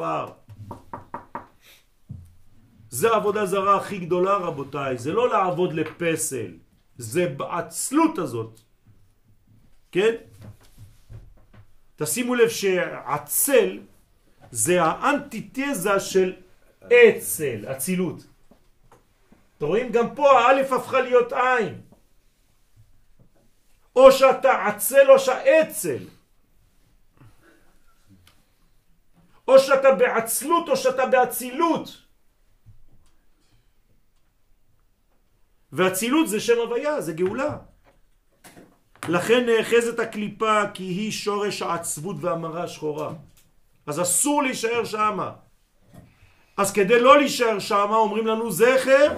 עפר. זה העבודה זרה הכי גדולה רבותיי, זה לא לעבוד לפסל, זה בעצלות הזאת, כן? תשימו לב שעצל זה האנטיתזה של אצל, אצילות. אתם רואים? גם פה האלף הפכה להיות עין. או שאתה עצל או שאצל. או שאתה בעצלות או שאתה באצילות. ואצילות זה שם הוויה, זה גאולה. לכן נאחזת הקליפה כי היא שורש העצבות והמרה שחורה. אז אסור להישאר שמה. אז כדי לא להישאר שמה אומרים לנו זכר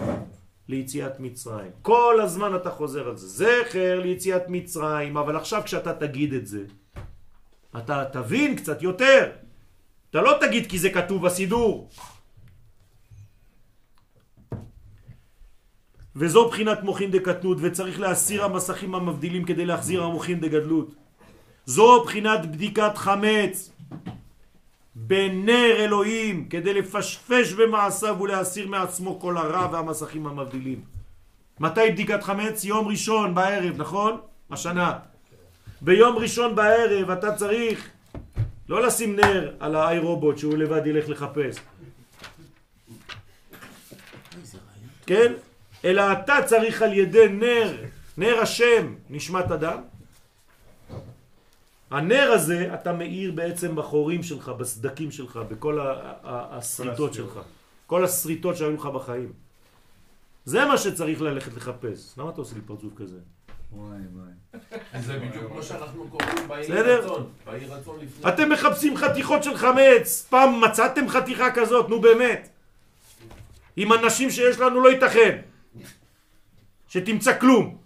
ליציאת מצרים. כל הזמן אתה חוזר על זה. זכר ליציאת מצרים, אבל עכשיו כשאתה תגיד את זה, אתה תבין קצת יותר. אתה לא תגיד כי זה כתוב בסידור. וזו בחינת מוחין דקטנות, וצריך להסיר המסכים המבדילים כדי להחזיר המוחין דגדלות. זו בחינת בדיקת חמץ בנר אלוהים, כדי לפשפש במעשיו ולהסיר מעצמו כל הרע והמסכים המבדילים. מתי בדיקת חמץ? יום ראשון בערב, נכון? השנה. ביום ראשון בערב אתה צריך לא לשים נר על האי רובוט שהוא לבד ילך לחפש. כן? אלא אתה צריך על ידי נר, נר השם, נשמת אדם. הנר הזה, אתה מאיר בעצם בחורים שלך, בסדקים שלך, בכל הסריטות שלך. כל הסריטות שהיו לך בחיים. זה מה שצריך ללכת לחפש. למה אתה עושה לי פרצוף כזה? וואי וואי. זה בדיוק כמו שאנחנו קוראים בסדר? רצון. באי רצון לפני. אתם מחפשים חתיכות של חמץ. פעם מצאתם חתיכה כזאת, נו באמת. עם אנשים שיש לנו לא ייתכן. שתמצא כלום.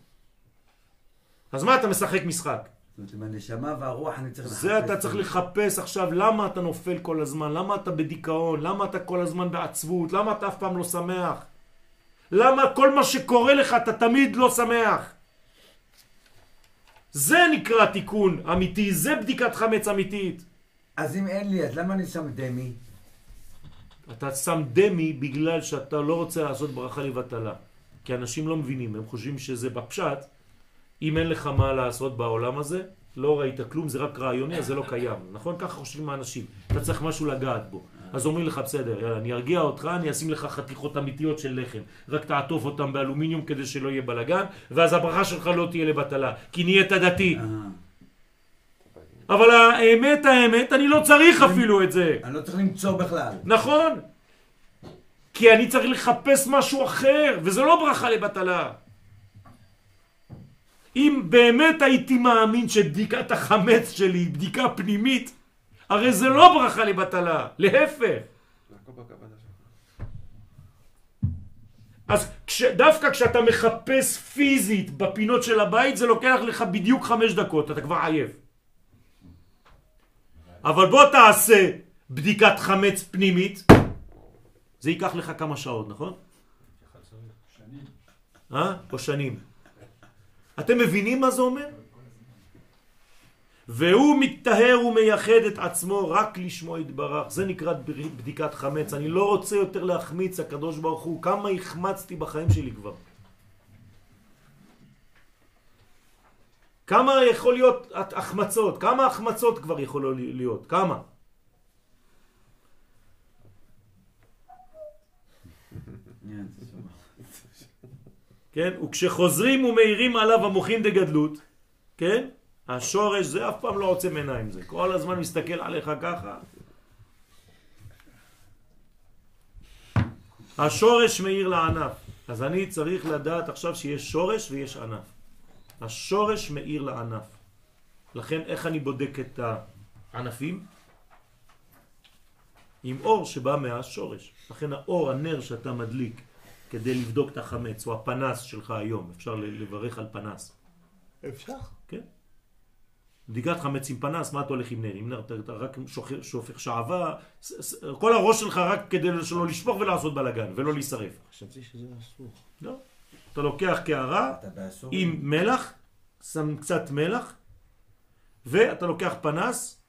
אז מה אתה משחק משחק? זאת אומרת, עם הנשמה והרוח אני צריך זה אתה צריך לחפש עכשיו למה אתה נופל כל הזמן, למה אתה בדיכאון, למה אתה כל הזמן בעצבות, למה אתה אף פעם לא שמח, למה כל מה שקורה לך אתה תמיד לא שמח. זה נקרא תיקון אמיתי, זה בדיקת חמץ אמיתית. אז אם אין לי, אז למה אני שם דמי? אתה שם דמי בגלל שאתה לא רוצה לעשות ברכה לבטלה. כי אנשים לא מבינים, הם חושבים שזה בפשט, אם אין לך מה לעשות בעולם הזה, לא ראית כלום, זה רק רעיוני, אז זה לא קיים. נכון? ככה חושבים האנשים. אתה צריך משהו לגעת בו. אז אומרים לך, בסדר, יאללה, אני ארגיע אותך, אני אשים לך חתיכות אמיתיות של לחם. רק תעטוף אותם באלומיניום כדי שלא יהיה בלגן, ואז הברכה שלך לא תהיה לבטלה. כי נהיית דתי. אה, אבל האמת, האמת, אני לא צריך אפילו את זה. אני לא צריך למצוא בכלל. נכון. כי אני צריך לחפש משהו אחר, וזה לא ברכה לבטלה. אם באמת הייתי מאמין שבדיקת החמץ שלי היא בדיקה פנימית, הרי זה לא ברכה לבטלה, להפך. אז כש, דווקא כשאתה מחפש פיזית בפינות של הבית, זה לוקח לך בדיוק חמש דקות, אתה כבר עייף. אבל בוא תעשה בדיקת חמץ פנימית, זה ייקח לך כמה שעות, נכון? אה? או שנים. אתם מבינים מה זה אומר? והוא מתטהר ומייחד את עצמו רק לשמו יתברך. זה נקרא בדיקת חמץ. אני לא רוצה יותר להחמיץ, הקדוש ברוך הוא. כמה החמצתי בחיים שלי כבר. כמה יכול להיות החמצות? כמה החמצות כבר יכולו להיות? כמה? כן? וכשחוזרים ומאירים עליו המוחין דגדלות, כן? השורש זה אף פעם לא עוצם עיניים זה. כל הזמן מסתכל עליך ככה. השורש מאיר לענף. אז אני צריך לדעת עכשיו שיש שורש ויש ענף. השורש מאיר לענף. לכן איך אני בודק את הענפים? עם אור שבא מהשורש. לכן האור, הנר שאתה מדליק כדי לבדוק את החמץ, או הפנס שלך היום, אפשר לברך על פנס. אפשר? בדיקת חמץ עם פנס, מה אתה הולך עם נר? עם נר אתה, אתה רק שופך, שופך ס- כל הראש שלך רק כדי שלא לשפוך ולעשות בלאגן, ולא להישרף. חשבתי שזה אסור. לא. אתה לוקח קערה. עם מלח, שם קצת מלח, ואתה לוקח פנס,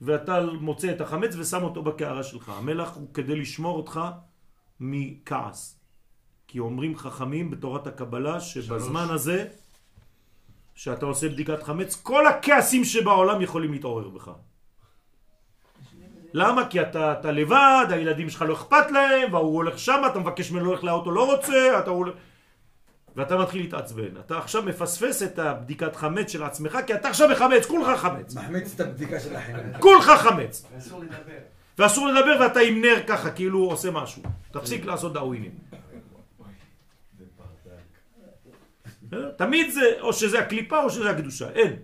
ואתה מוצא את החמץ ושם אותו בקערה שלך. המלח הוא כדי לשמור אותך מכעס. כי אומרים חכמים בתורת הקבלה שבזמן הזה שאתה עושה בדיקת חמץ, כל הכעסים שבעולם יכולים להתעורר בך. למה? כי אתה, אתה לבד, הילדים שלך לא אכפת להם, והוא הולך שם, אתה מבקש ממנו ללכת לאוטו, לא רוצה, אתה הולך... ואתה מתחיל להתעצבן. אתה עכשיו מפספס את הבדיקת חמץ של עצמך, כי אתה עכשיו מחמץ, כולך חמץ. מחמיץ את הבדיקה של החינוך. כולך חמץ. אסור לדבר. ואסור לדבר ואתה עם נר ככה, כאילו הוא עושה משהו. תפסיק לעשות דאווינים. בסדר? תמיד זה, או שזה הקליפה או שזה הקדושה, אין.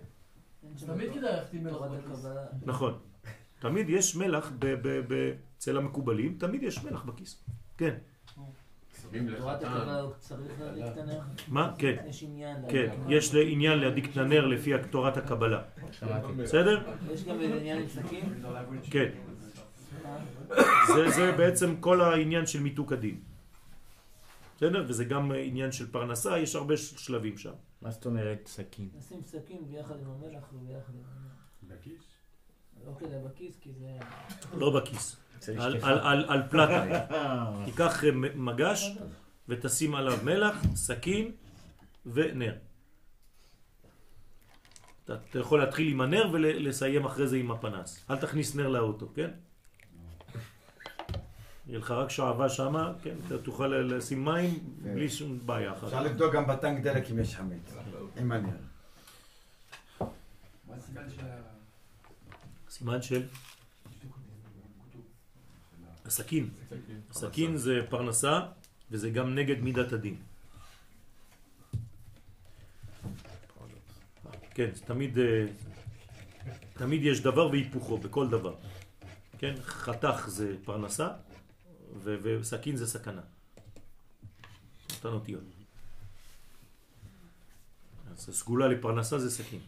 תמיד כדאי ללכת עם מלח בכיס. נכון. תמיד יש מלח ב- ב- ב- אצל המקובלים, תמיד יש מלח בכיס. כן. שמים תורת לחתן. הקבלה הוא צריך להדליק את הנר? מה? כן. יש עניין כן. יש עניין להדליק את הנר לפי תורת הקבלה. בסדר? יש גם עניין עם סכין? כן. זה, זה בעצם כל העניין של מיתוק הדין. בסדר? וזה גם עניין של פרנסה, יש הרבה שלבים שם. מה זאת אומרת סכין? נשים סכין ביחד עם המלח וביחד עם הנר. בכיס? לא כדאי בכיס כי זה... לא בכיס. על, פלטה. אה, תיקח אה, מגש ותשים עליו מלח, סכין ונר. אתה יכול להתחיל עם הנר ולסיים אחרי זה עם הפנס. אל תכניס נר לאוטו, כן? יהיה לך רק שעבה שמה, כן? אתה תוכל לשים מים בלי שום בעיה אחת. אפשר לבדוק גם בטנק דלק אם יש חמץ. של ה... סימן של הסכין. הסכין זה פרנסה וזה גם נגד מידת הדין. כן, תמיד, אה, תמיד יש דבר והיפוכו בכל דבר. כן, חתך זה פרנסה וסכין זה סכנה. אותן אותיות. אז הסגולה לפרנסה זה סכין.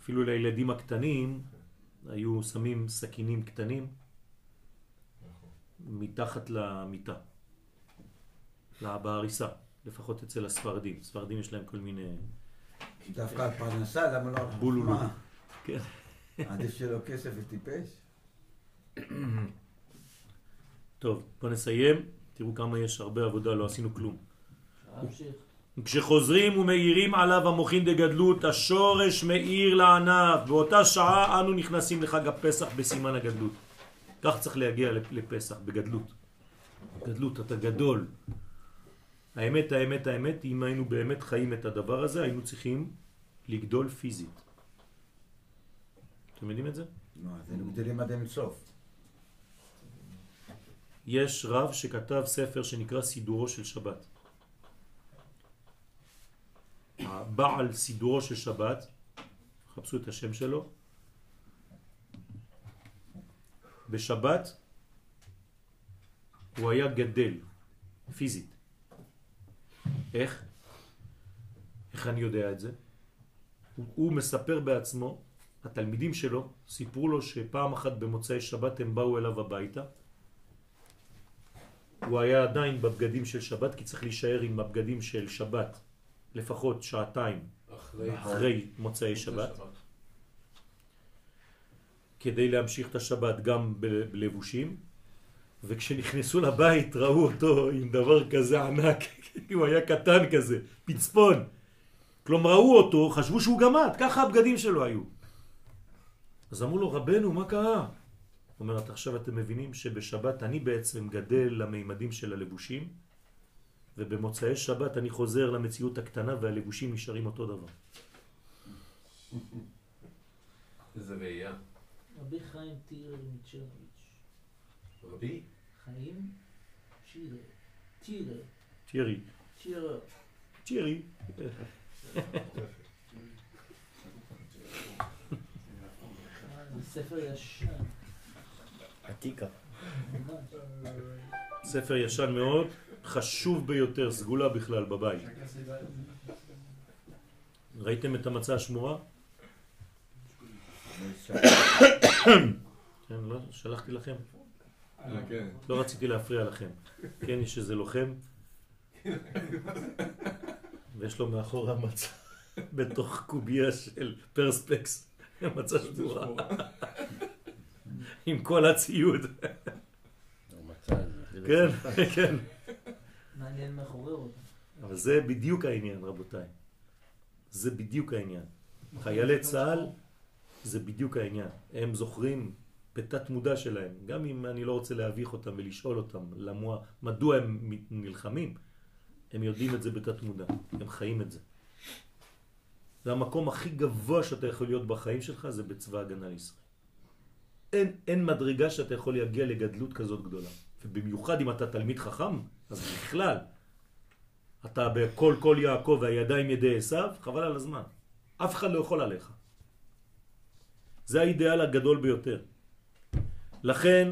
אפילו לילדים הקטנים היו שמים סכינים קטנים מתחת למיטה, בעריסה, לפחות אצל הספרדים. ספרדים יש להם כל מיני... דווקא על פרנסה, למה לא על. חוכמה? כן. עדיף לו כסף וטיפש? טוב, בוא נסיים. תראו כמה יש הרבה עבודה, לא עשינו כלום. כשחוזרים ומאירים עליו המוחין דגדלות, השורש מאיר לענף. באותה שעה אנו נכנסים לחג הפסח בסימן הגדלות. כך צריך להגיע לפ- לפסח, בגדלות. גדלות, אתה גדול. האמת, האמת, האמת, אם היינו באמת חיים את הדבר הזה, היינו צריכים לגדול פיזית. אתם יודעים את זה? נו, אז היינו גדלים עד אין סוף. יש רב שכתב ספר שנקרא סידורו של שבת. הבעל סידורו של שבת, חפשו את השם שלו, בשבת הוא היה גדל, פיזית. איך? איך אני יודע את זה? הוא, הוא מספר בעצמו, התלמידים שלו סיפרו לו שפעם אחת במוצאי שבת הם באו אליו הביתה הוא היה עדיין בבגדים של שבת, כי צריך להישאר עם הבגדים של שבת לפחות שעתיים אחרי... אחרי מוצאי שבת, כדי להמשיך את השבת גם בלבושים, וכשנכנסו לבית ראו אותו עם דבר כזה ענק, הוא היה קטן כזה, פצפון. כלומר ראו אותו, חשבו שהוא גמד, ככה הבגדים שלו היו. אז אמרו לו, רבנו, מה קרה? הוא אומר, "את- עכשיו אתם מבינים שבשבת אני בעצם גדל למימדים של הלבושים, ובמוצאי שבת אני חוזר למציאות הקטנה והלבושים נשארים אותו דבר. איזה ראייה. רבי חיים טירר מצ'רניץ'. רבי? חיים שירר. טירר. תראי, טירר. תראי. זה ספר ישן. עתיקה. ספר ישן מאוד, חשוב ביותר, סגולה בכלל בבית. ראיתם את המצה השמורה? כן, לא, שלחתי לכם. כן. לא רציתי להפריע לכם. כן, יש איזה לוחם, ויש לו מאחורה מצה. בתוך קובייה של פרספקס. מצא שבורה. עם כל הציוד. כן, כן. מעניין מה חורר אותו. אבל זה בדיוק העניין, רבותיי. זה בדיוק העניין. חיילי צה"ל זה בדיוק העניין. הם זוכרים בתת מודע שלהם, גם אם אני לא רוצה להביך אותם ולשאול אותם למה, מדוע הם נלחמים, הם יודעים את זה בתת מודע, הם חיים את זה. זה המקום הכי גבוה שאתה יכול להיות בחיים שלך, זה בצבא הגנה לישראל. אין, אין מדרגה שאתה יכול להגיע לגדלות כזאת גדולה. ובמיוחד אם אתה תלמיד חכם, אז בכלל, אתה בכל כל יעקב והידיים ידי עשיו, חבל על הזמן. אף אחד לא יכול עליך. זה האידאל הגדול ביותר. לכן,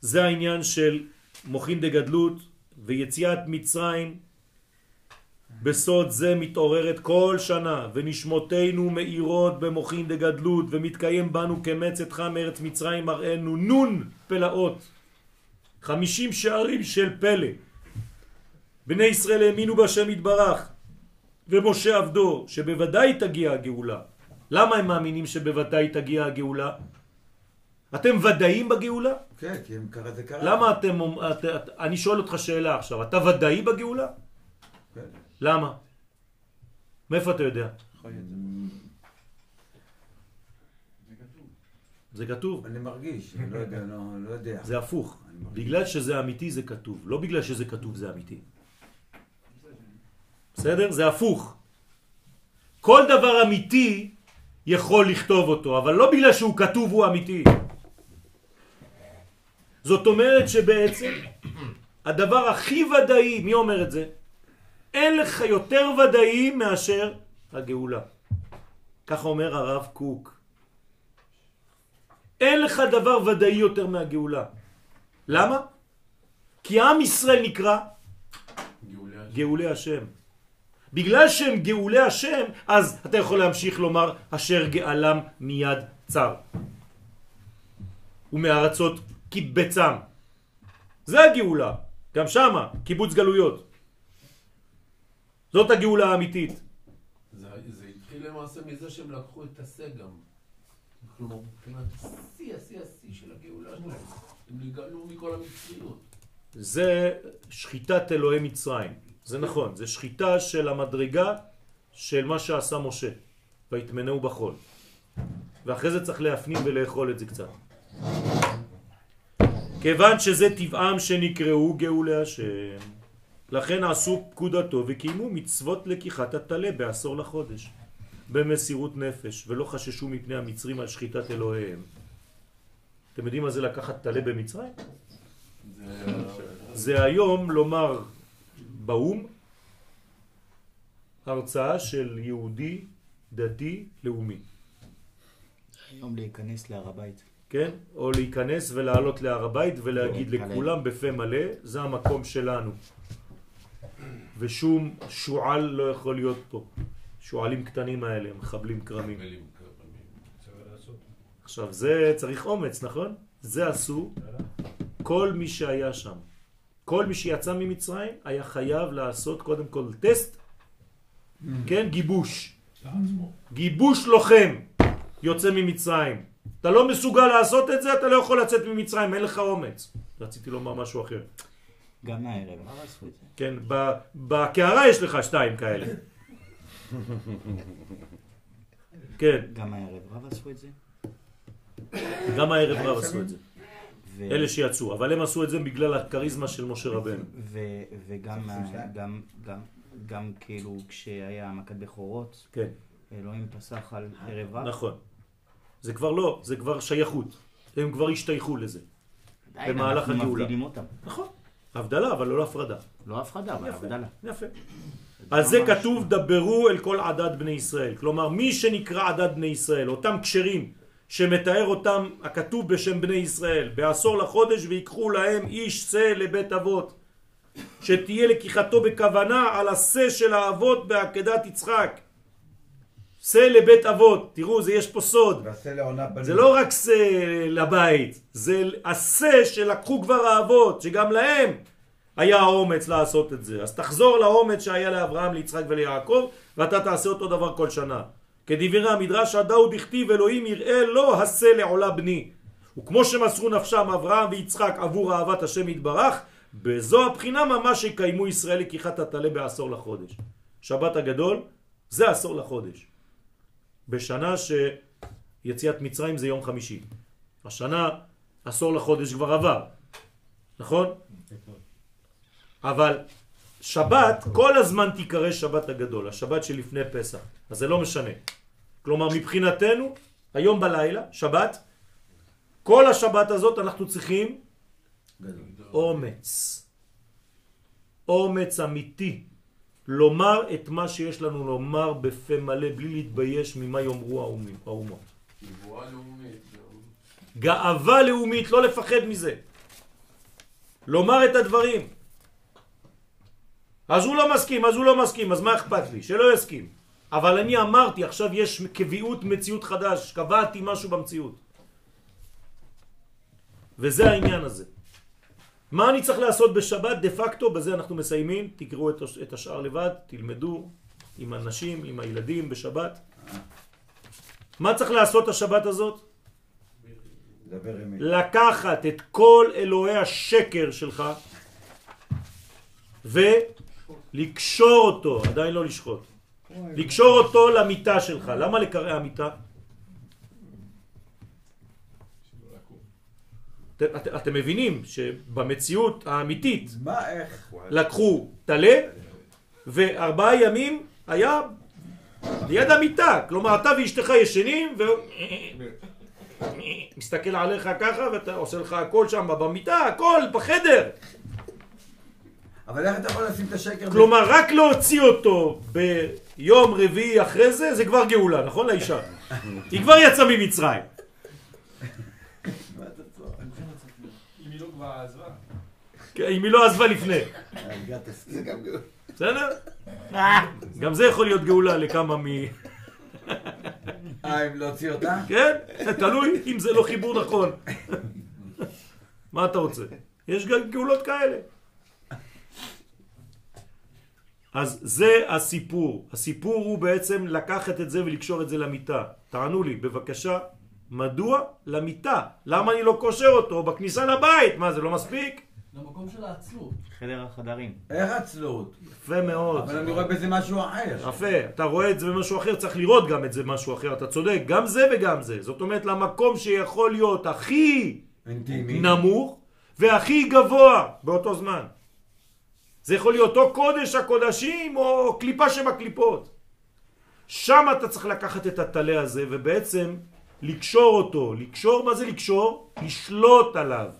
זה העניין של מוחין דגדלות ויציאת מצרים בסוד זה מתעוררת כל שנה ונשמותינו מאירות במוחין דגדלות ומתקיים בנו כמצאת חם ארץ מצרים מראינו נון פלאות חמישים שערים של פלא בני ישראל האמינו בהשם יתברך ומשה עבדו שבוודאי תגיע הגאולה למה הם מאמינים שבוודאי תגיע הגאולה? אתם ודאים בגאולה? כן, כי הם קרה זה קרה. למה אתם, את, את, אני שואל אותך שאלה עכשיו, אתה ודאי בגאולה? כן. למה? מאיפה אתה יודע? זה כתוב. אני מרגיש, אני לא יודע, לא לא יודע. זה הפוך. בגלל שזה אמיתי זה כתוב, לא בגלל שזה כתוב זה אמיתי. בסדר? זה הפוך. כל דבר אמיתי יכול לכתוב אותו, אבל לא בגלל שהוא כתוב הוא אמיתי. זאת אומרת שבעצם הדבר הכי ודאי, מי אומר את זה? אין לך יותר ודאי מאשר הגאולה. ככה אומר הרב קוק. אין לך דבר ודאי יותר מהגאולה. למה? כי עם ישראל נקרא גאולי. גאולי השם. בגלל שהם גאולי השם, אז אתה יכול להמשיך לומר אשר גאלם מיד צר. ומארצות קיבצם. זה הגאולה. גם שמה, קיבוץ גלויות. זאת הגאולה האמיתית. זה זה התחיל למעשה מזה שהם לקחו את השא גם. כלומר, מבחינת השיא, השיא, השיא של הגאולה שלהם. הם נגאלו מכל המצריות. זה שחיטת אלוהי מצרים. זה נכון, זה שחיטה של המדרגה של מה שעשה משה. ויתמנהו בחול. ואחרי זה צריך להפנים ולאכול את זה קצת. כיוון שזה טבעם שנקראו גאולי השם, לכן עשו פקודתו וקיימו מצוות לקיחת הטלה בעשור לחודש, במסירות נפש, ולא חששו מפני המצרים על שחיטת אלוהיהם. אתם יודעים מה זה לקחת טלה במצרים? זה... היום לומר באו"ם הרצאה של יהודי דתי לאומי, היום להיכנס להר הבית. כן? או להיכנס ולעלות להר הבית ולהגיד להתפלל. לכולם בפה מלא, זה המקום שלנו. ושום שועל לא יכול להיות פה. שועלים קטנים האלה, מחבלים כרמים. עכשיו זה צריך אומץ, נכון? זה עשו כל מי שהיה שם. כל מי שיצא ממצרים היה חייב לעשות קודם כל טסט, כן? גיבוש. גיבוש לוחם יוצא ממצרים. אתה לא מסוגל לעשות את זה, אתה לא יכול לצאת ממצרים, אין לך אומץ. רציתי לומר משהו אחר. גם הערב, מה עשו את זה? כן, ב- בקערה יש לך שתיים כאלה. כן, גם הערב רב עשו את זה? גם הערב רב עשו את זה. ו- אלה שיצאו, אבל הם עשו את זה בגלל הכריזמה של משה רבנו. וגם גם, גם, גם כאילו כשהיה מכת בכורות, כן, אלוהים פסח על ערב רב. נכון. זה כבר לא, זה כבר שייכות. הם כבר השתייכו לזה. במהלך אנחנו הגאולה. מבדילים אותם. נכון. הבדלה, אבל לא הפרדה. לא הפרדה, אבל יפה. הבדלה. יפה. על זה ממש- כתוב דברו אל כל עדת בני ישראל. כלומר, מי שנקרא עדת בני ישראל, אותם קשרים שמתאר אותם הכתוב בשם בני ישראל, בעשור לחודש ויקחו להם איש שא לבית אבות, שתהיה לקיחתו בכוונה על השא של האבות בעקדת יצחק. שא לבית אבות, תראו, זה יש פה סוד. זה לא רק שא לבית, זה השא שלקחו כבר האבות, שגם להם היה האומץ לעשות את זה. אז תחזור לאומץ שהיה לאברהם, ליצחק וליעקב, ואתה תעשה אותו דבר כל שנה. כדברי המדרש, הדאו דכתיב אלוהים יראה לא הסה לעולה בני. וכמו שמסרו נפשם אברהם ויצחק עבור אהבת השם יתברך, בזו הבחינה ממש יקיימו ישראל לקיחת הטלה בעשור לחודש. שבת הגדול זה עשור לחודש. בשנה שיציאת מצרים זה יום חמישי. השנה עשור לחודש כבר עבר, נכון? אבל שבת כל הזמן תיקרא שבת הגדול, השבת שלפני פסח, אז זה לא משנה. כלומר מבחינתנו, היום בלילה, שבת, כל השבת הזאת אנחנו צריכים אומץ. אומץ אמיתי. לומר את מה שיש לנו לומר בפה מלא, בלי להתבייש ממה יאמרו האומים- האומות. נבואה לאומית. גאווה לאומית, לא לפחד מזה. לומר את הדברים. אז הוא לא מסכים, אז הוא לא מסכים, אז מה אכפת לי? שלא יסכים. אבל אני אמרתי, עכשיו יש קביעות מציאות חדש, קבעתי משהו במציאות. וזה העניין הזה. מה אני צריך לעשות בשבת? דה פקטו, בזה אנחנו מסיימים, תקראו את, הש- את השאר לבד, תלמדו עם הנשים, עם הילדים בשבת. מה צריך לעשות השבת הזאת? לקחת את כל אלוהי השקר שלך ולקשור אותו, עדיין לא לשחוט, לקשור אותו למיטה שלך. למה לקרע המיטה? את, את, אתם מבינים שבמציאות האמיתית מה, איך? לקחו טלה וארבעה ימים היה ליד המיטה, כלומר אתה ואשתך ישנים והוא מסתכל עליך ככה ואתה עושה לך הכל שם במיטה, הכל בחדר אבל איך אתה יכול לשים את השקר? כלומר רק להוציא אותו ביום רביעי אחרי זה זה כבר גאולה, נכון לאישה? היא כבר יצאה ממצרים מה אתה צוחק? אם היא לא כבר עזבה. כן, אם היא לא עזבה לפני. בסדר? גם זה יכול להיות גאולה לכמה מ... אה, אם להוציא אותה? כן? תלוי אם זה לא חיבור נכון. מה אתה רוצה? יש גם גאולות כאלה. אז זה הסיפור. הסיפור הוא בעצם לקחת את זה ולקשור את זה למיטה. תענו לי, בבקשה, מדוע למיטה? למה אני לא קושר אותו בכניסה לבית? מה, זה לא מספיק? למקום של העצלות. חדר החדרים. איך עצלות? יפה מאוד. אבל אני רואה בזה משהו אחר. יפה, אתה רואה את זה במשהו אחר, צריך לראות גם את זה במשהו אחר, אתה צודק, גם זה וגם זה. זאת אומרת, למקום שיכול להיות הכי אינטימי. נמוך והכי גבוה באותו זמן. זה יכול להיות או קודש הקודשים או קליפה שבקליפות. שם אתה צריך לקחת את הטלה הזה ובעצם לקשור אותו. לקשור, מה זה לקשור? לשלוט עליו.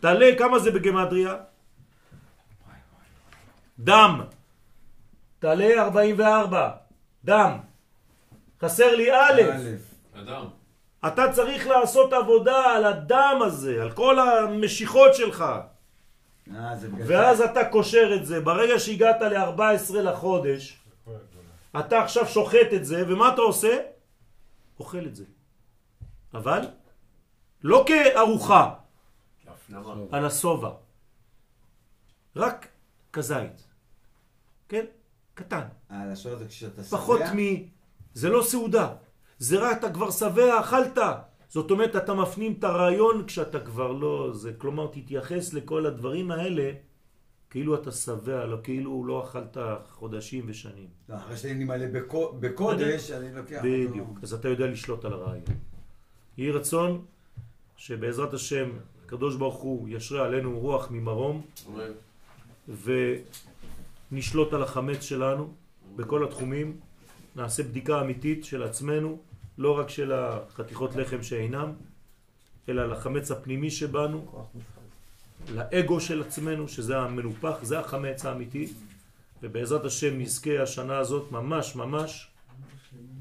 טלה, כמה זה בגמטריה? דם. טלה 44. דם. חסר לי א'. אדם. אתה צריך לעשות עבודה על הדם הזה, על כל המשיכות שלך. אה, ואז אתה קושר את זה. ברגע שהגעת ל-14 לחודש, אתה עכשיו שוחט את זה, ומה אתה עושה? אוכל את זה. אבל לא כארוחה. על השובע. רק כזית. כן? קטן. הלשון זה כשאתה שבע. פחות מ... זה לא סעודה. זה רק אתה כבר שבע, אכלת. זאת אומרת, אתה מפנים את הרעיון כשאתה כבר לא... זה, כלומר, תתייחס לכל הדברים האלה כאילו אתה שבע, לא כאילו לא אכלת חודשים ושנים. לא, אחרי שאני נמלא בקו- בקודש, אני לוקח... בדיוק. אותו. אז אתה יודע לשלוט על הרעיון. יהי רצון שבעזרת השם, הקדוש ברוך הוא ישרה עלינו רוח ממרום. ונשלוט על החמץ שלנו בכל התחומים, נעשה בדיקה אמיתית של עצמנו, לא רק של החתיכות לחם שאינם, אלא לחמץ הפנימי שבנו, לאגו של עצמנו, שזה המנופח, זה החמץ האמיתי, ובעזרת השם נזכה השנה הזאת ממש ממש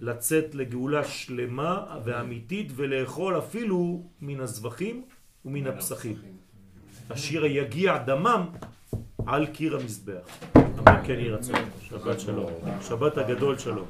לצאת לגאולה שלמה ואמיתית ולאכול אפילו מן הזבחים ומן הפסחים. אשר יגיע דמם על קיר המזבח. אמן כן יהי רצון. שבת שלום. שבת הגדול שלום.